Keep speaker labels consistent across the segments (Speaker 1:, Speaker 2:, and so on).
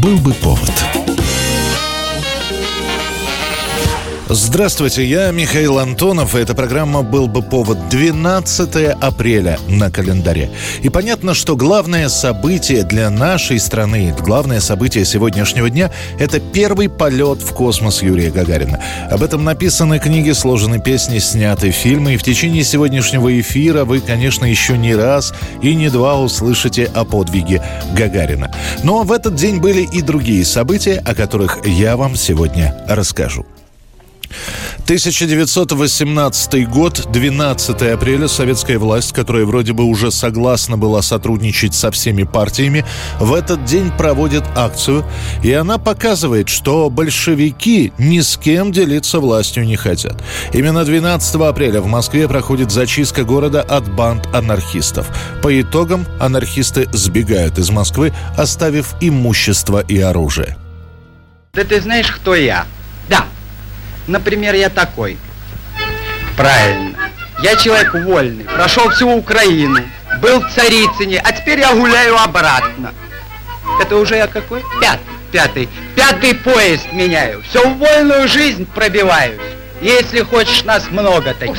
Speaker 1: Был бы повод. Здравствуйте, я Михаил Антонов, и эта программа «Был бы повод» 12 апреля на календаре. И понятно, что главное событие для нашей страны, главное событие сегодняшнего дня – это первый полет в космос Юрия Гагарина. Об этом написаны книги, сложены песни, сняты фильмы, и в течение сегодняшнего эфира вы, конечно, еще не раз и не два услышите о подвиге Гагарина. Но в этот день были и другие события, о которых я вам сегодня расскажу. 1918 год, 12 апреля, советская власть, которая вроде бы уже согласна была сотрудничать со всеми партиями, в этот день проводит акцию, и она показывает, что большевики ни с кем делиться властью не хотят. Именно 12 апреля в Москве проходит зачистка города от банд анархистов. По итогам анархисты сбегают из Москвы, оставив имущество и оружие.
Speaker 2: Да ты знаешь, кто я? Например, я такой. Правильно. Я человек вольный, прошел всю Украину, был в Царицыне, а теперь я гуляю обратно. Это уже я какой? Пятый. Пятый. Пятый поезд меняю. Все в вольную жизнь пробиваюсь. Если хочешь, нас много таких.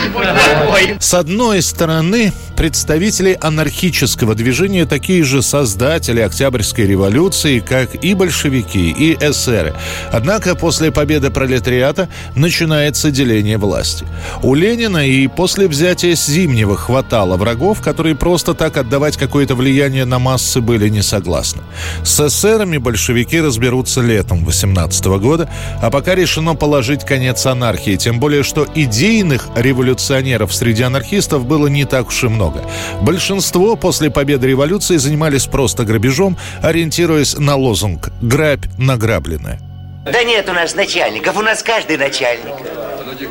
Speaker 1: С одной стороны, представители анархического движения такие же создатели Октябрьской революции, как и большевики, и эсеры. Однако после победы пролетариата начинается деление власти. У Ленина и после взятия Зимнего хватало врагов, которые просто так отдавать какое-то влияние на массы были не согласны. С эсерами большевики разберутся летом 18 года, а пока решено положить конец анархии, тем более, что идейных революционеров среди анархистов было не так уж и много много. Большинство после победы революции занимались просто грабежом, ориентируясь на лозунг «грабь награбленное».
Speaker 3: Да нет у нас начальников, у нас каждый начальник.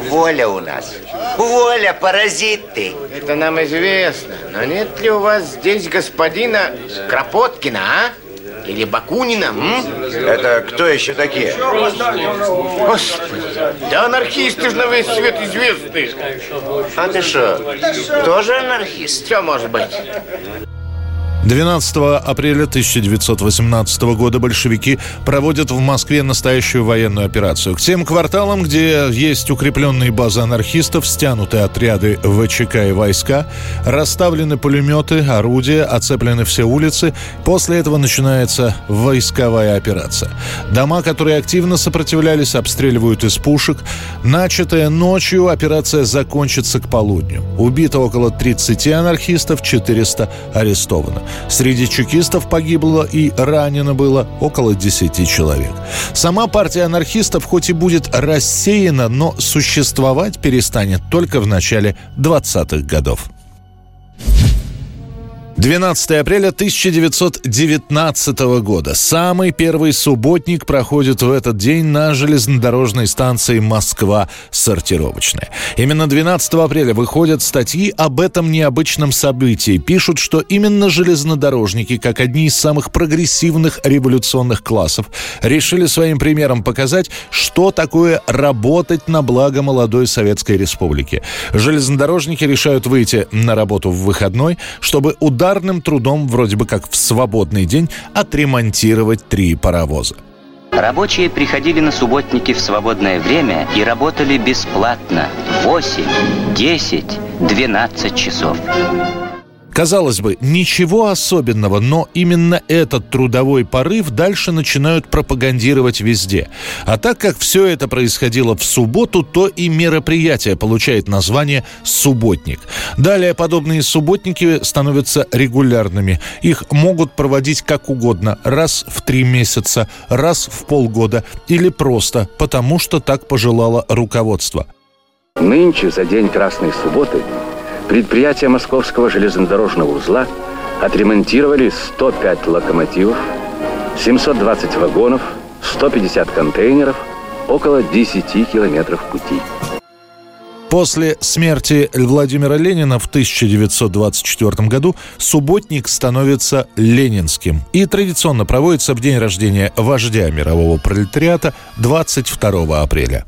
Speaker 3: Воля у нас. Воля, паразиты.
Speaker 4: Это нам известно. Но нет ли у вас здесь господина Кропоткина, а? Или Бакунина, м?
Speaker 5: Это кто еще такие?
Speaker 4: Господи, да анархисты же на весь свет известны.
Speaker 5: А ты что, тоже анархист?
Speaker 4: Все может быть.
Speaker 1: 12 апреля 1918 года большевики проводят в Москве настоящую военную операцию. К тем кварталам, где есть укрепленные базы анархистов, стянуты отряды ВЧК и войска, расставлены пулеметы, орудия, оцеплены все улицы. После этого начинается войсковая операция. Дома, которые активно сопротивлялись, обстреливают из пушек. Начатая ночью операция закончится к полудню. Убито около 30 анархистов, 400 арестовано. Среди чекистов погибло и ранено было около 10 человек. Сама партия анархистов хоть и будет рассеяна, но существовать перестанет только в начале 20-х годов. 12 апреля 1919 года. Самый первый субботник проходит в этот день на железнодорожной станции Москва-Сортировочная. Именно 12 апреля выходят статьи об этом необычном событии. Пишут, что именно железнодорожники, как одни из самых прогрессивных революционных классов, решили своим примером показать, что такое работать на благо молодой Советской Республики. Железнодорожники решают выйти на работу в выходной, чтобы удар ударным трудом, вроде бы как в свободный день, отремонтировать три паровоза.
Speaker 6: Рабочие приходили на субботники в свободное время и работали бесплатно 8, 10, 12 часов.
Speaker 1: Казалось бы, ничего особенного, но именно этот трудовой порыв дальше начинают пропагандировать везде. А так как все это происходило в субботу, то и мероприятие получает название «субботник». Далее подобные субботники становятся регулярными. Их могут проводить как угодно, раз в три месяца, раз в полгода или просто потому, что так пожелало руководство.
Speaker 7: Нынче, за день Красной Субботы, Предприятия Московского железнодорожного узла отремонтировали 105 локомотивов, 720 вагонов, 150 контейнеров, около 10 километров пути.
Speaker 1: После смерти Владимира Ленина в 1924 году субботник становится ленинским и традиционно проводится в день рождения вождя мирового пролетариата 22 апреля.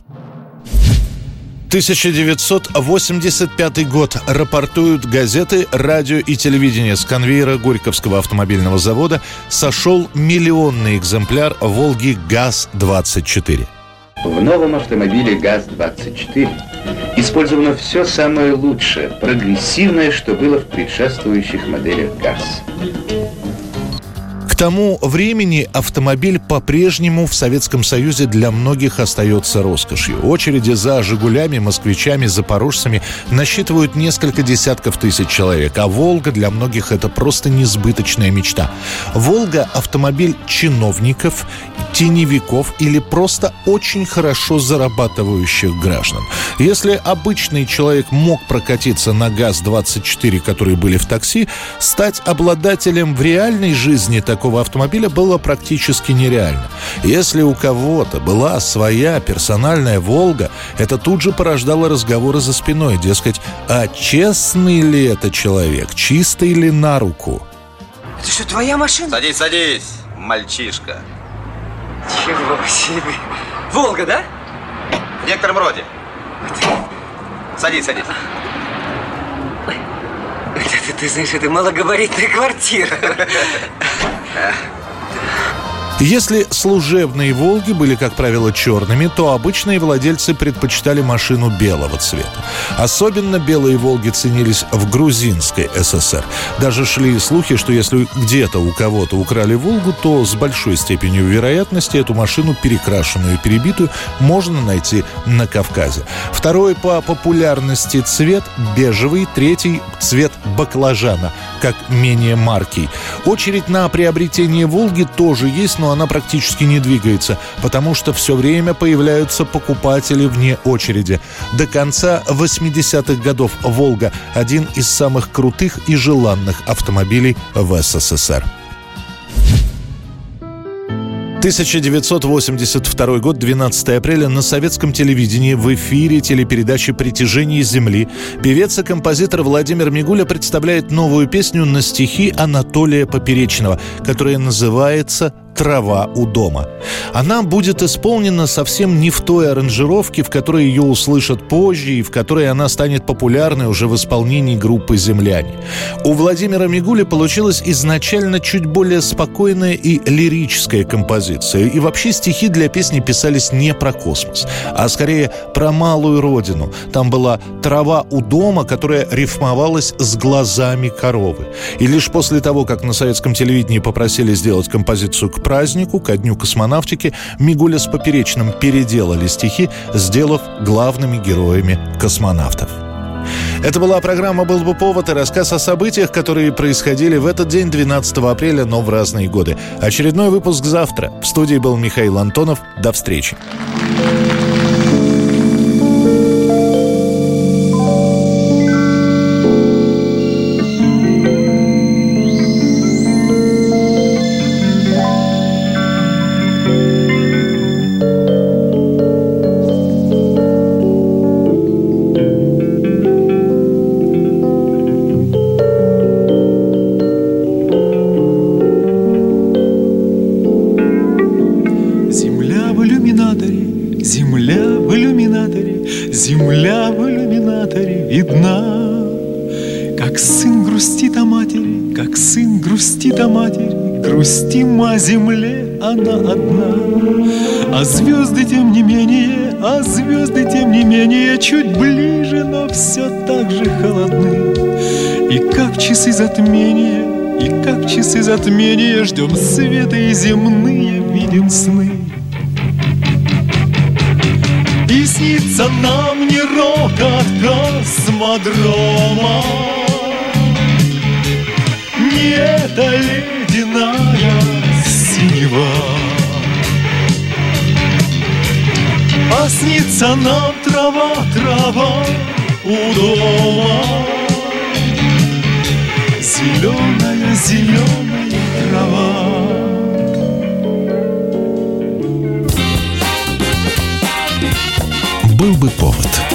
Speaker 1: 1985 год. Рапортуют газеты, радио и телевидение. С конвейера Горьковского автомобильного завода сошел миллионный экземпляр «Волги ГАЗ-24».
Speaker 8: В новом автомобиле ГАЗ-24 использовано все самое лучшее, прогрессивное, что было в предшествующих моделях ГАЗ
Speaker 1: тому времени автомобиль по-прежнему в Советском Союзе для многих остается роскошью. Очереди за «Жигулями», «Москвичами», «Запорожцами» насчитывают несколько десятков тысяч человек, а «Волга» для многих это просто несбыточная мечта. «Волга» — автомобиль чиновников, теневиков или просто очень хорошо зарабатывающих граждан. Если обычный человек мог прокатиться на ГАЗ-24, которые были в такси, стать обладателем в реальной жизни такого такого автомобиля было практически нереально. Если у кого-то была своя персональная «Волга», это тут же порождало разговоры за спиной, дескать, а честный ли это человек, чистый ли на руку?
Speaker 9: Это что, твоя машина?
Speaker 10: Садись, садись, мальчишка.
Speaker 9: Чего себе. Волга, да?
Speaker 10: В некотором роде. Садись, садись.
Speaker 9: Это, ты знаешь, это малогабаритная квартира.
Speaker 1: Если служебные «Волги» были, как правило, черными, то обычные владельцы предпочитали машину белого цвета. Особенно белые «Волги» ценились в грузинской ССР. Даже шли слухи, что если где-то у кого-то украли «Волгу», то с большой степенью вероятности эту машину, перекрашенную и перебитую, можно найти на Кавказе. Второй по популярности цвет – бежевый, третий – цвет баклажана, как менее маркий. Очередь на приобретение «Волги» тоже есть, но она практически не двигается, потому что все время появляются покупатели вне очереди. До конца 80-х годов «Волга» – один из самых крутых и желанных автомобилей в СССР. 1982 год, 12 апреля, на советском телевидении в эфире телепередачи «Притяжение Земли» певец и композитор Владимир Мигуля представляет новую песню на стихи Анатолия Поперечного, которая называется «Трава у дома». Она будет исполнена совсем не в той аранжировке, в которой ее услышат позже и в которой она станет популярной уже в исполнении группы «Земляне». У Владимира Мигули получилась изначально чуть более спокойная и лирическая композиция. И вообще стихи для песни писались не про космос, а скорее про малую родину. Там была «Трава у дома», которая рифмовалась с глазами коровы. И лишь после того, как на советском телевидении попросили сделать композицию к празднику, ко дню космонавтики, Мигуля с Поперечным переделали стихи, сделав главными героями космонавтов. Это была программа «Был бы повод» и рассказ о событиях, которые происходили в этот день, 12 апреля, но в разные годы. Очередной выпуск завтра. В студии был Михаил Антонов. До встречи.
Speaker 11: Грустит о матери, Грустим о земле она одна. А звезды тем не менее, а звезды тем не менее Чуть ближе, но все так же холодны. И как часы затмения, и как часы затмения Ждем света и земные видим сны. И снится нам не рокот космодрома Не эта ледяная синева. А снится нам трава, трава у дома. Зеленая, зеленая трава.
Speaker 1: Был бы повод.